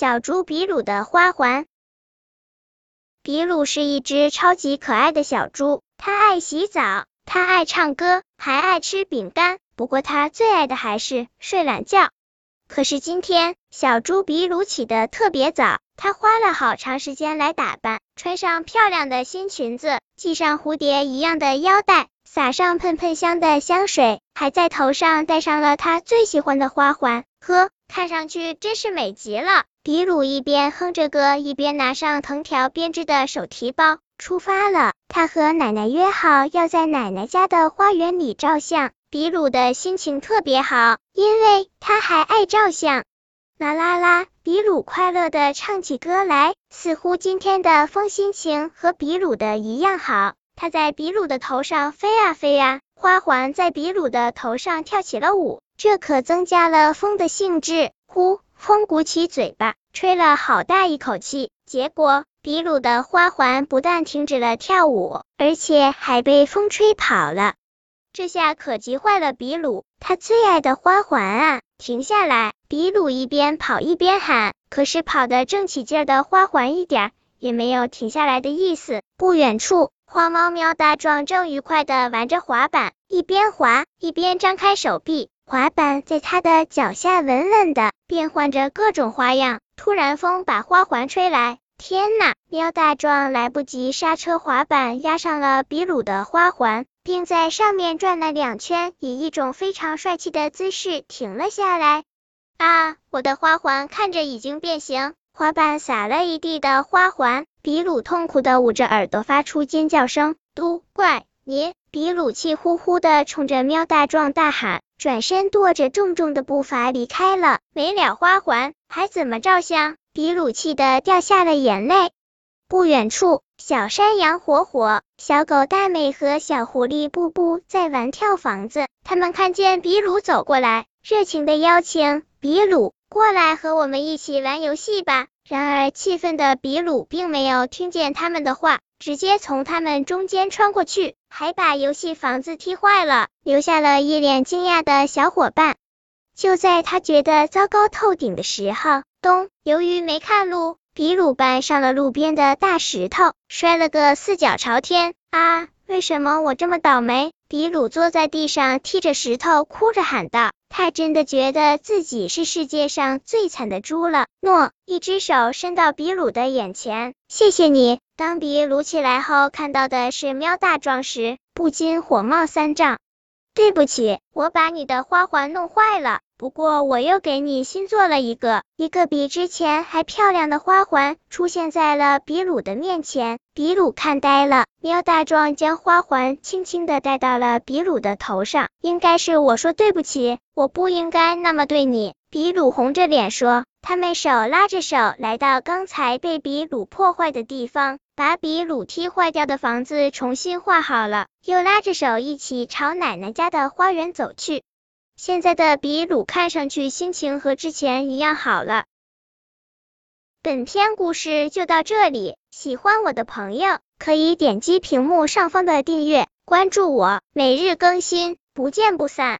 小猪比鲁的花环。比鲁是一只超级可爱的小猪，它爱洗澡，它爱唱歌，还爱吃饼干。不过它最爱的还是睡懒觉。可是今天，小猪比鲁起得特别早，它花了好长时间来打扮，穿上漂亮的新裙子，系上蝴蝶一样的腰带，撒上喷喷香的香水，还在头上戴上了它最喜欢的花环。呵，看上去真是美极了。比鲁一边哼着歌，一边拿上藤条编织的手提包，出发了。他和奶奶约好要在奶奶家的花园里照相。比鲁的心情特别好，因为他还爱照相。啦啦啦，比鲁快乐的唱起歌来，似乎今天的风心情和比鲁的一样好。他在比鲁的头上飞啊飞啊，花环在比鲁的头上跳起了舞，这可增加了风的兴致。呼。风鼓起嘴巴，吹了好大一口气，结果比鲁的花环不但停止了跳舞，而且还被风吹跑了。这下可急坏了比鲁，他最爱的花环啊！停下来！比鲁一边跑一边喊。可是跑得正起劲的花环一点也没有停下来的意思。不远处，花猫喵大壮正愉快的玩着滑板，一边滑一边张开手臂。滑板在他的脚下稳稳的变换着各种花样。突然，风把花环吹来，天呐！喵大壮来不及刹车，滑板压上了比鲁的花环，并在上面转了两圈，以一种非常帅气的姿势停了下来。啊！我的花环看着已经变形，滑板撒了一地的花环，比鲁痛苦的捂着耳朵发出尖叫声。都怪你！比鲁气呼呼的冲着喵大壮大喊。转身跺着重重的步伐离开了，没了花环还怎么照相？比鲁气得掉下了眼泪。不远处，小山羊火火、小狗大美和小狐狸布布在玩跳房子。他们看见比鲁走过来，热情的邀请比鲁过来和我们一起玩游戏吧。然而，气愤的比鲁并没有听见他们的话。直接从他们中间穿过去，还把游戏房子踢坏了，留下了一脸惊讶的小伙伴。就在他觉得糟糕透顶的时候，咚！由于没看路，比鲁班上了路边的大石头，摔了个四脚朝天。啊！为什么我这么倒霉？比鲁坐在地上踢着石头，哭着喊道。他真的觉得自己是世界上最惨的猪了。诺，一只手伸到比鲁的眼前，谢谢你。当比鲁起来后，看到的是喵大壮时，不禁火冒三丈。对不起，我把你的花环弄坏了。不过我又给你新做了一个，一个比之前还漂亮的花环出现在了比鲁的面前。比鲁看呆了，喵大壮将花环轻轻的戴到了比鲁的头上。应该是我说对不起，我不应该那么对你。比鲁红着脸说。他们手拉着手来到刚才被比鲁破坏的地方，把比鲁踢坏掉的房子重新画好了，又拉着手一起朝奶奶家的花园走去。现在的比鲁看上去心情和之前一样好了。本篇故事就到这里，喜欢我的朋友可以点击屏幕上方的订阅，关注我，每日更新，不见不散。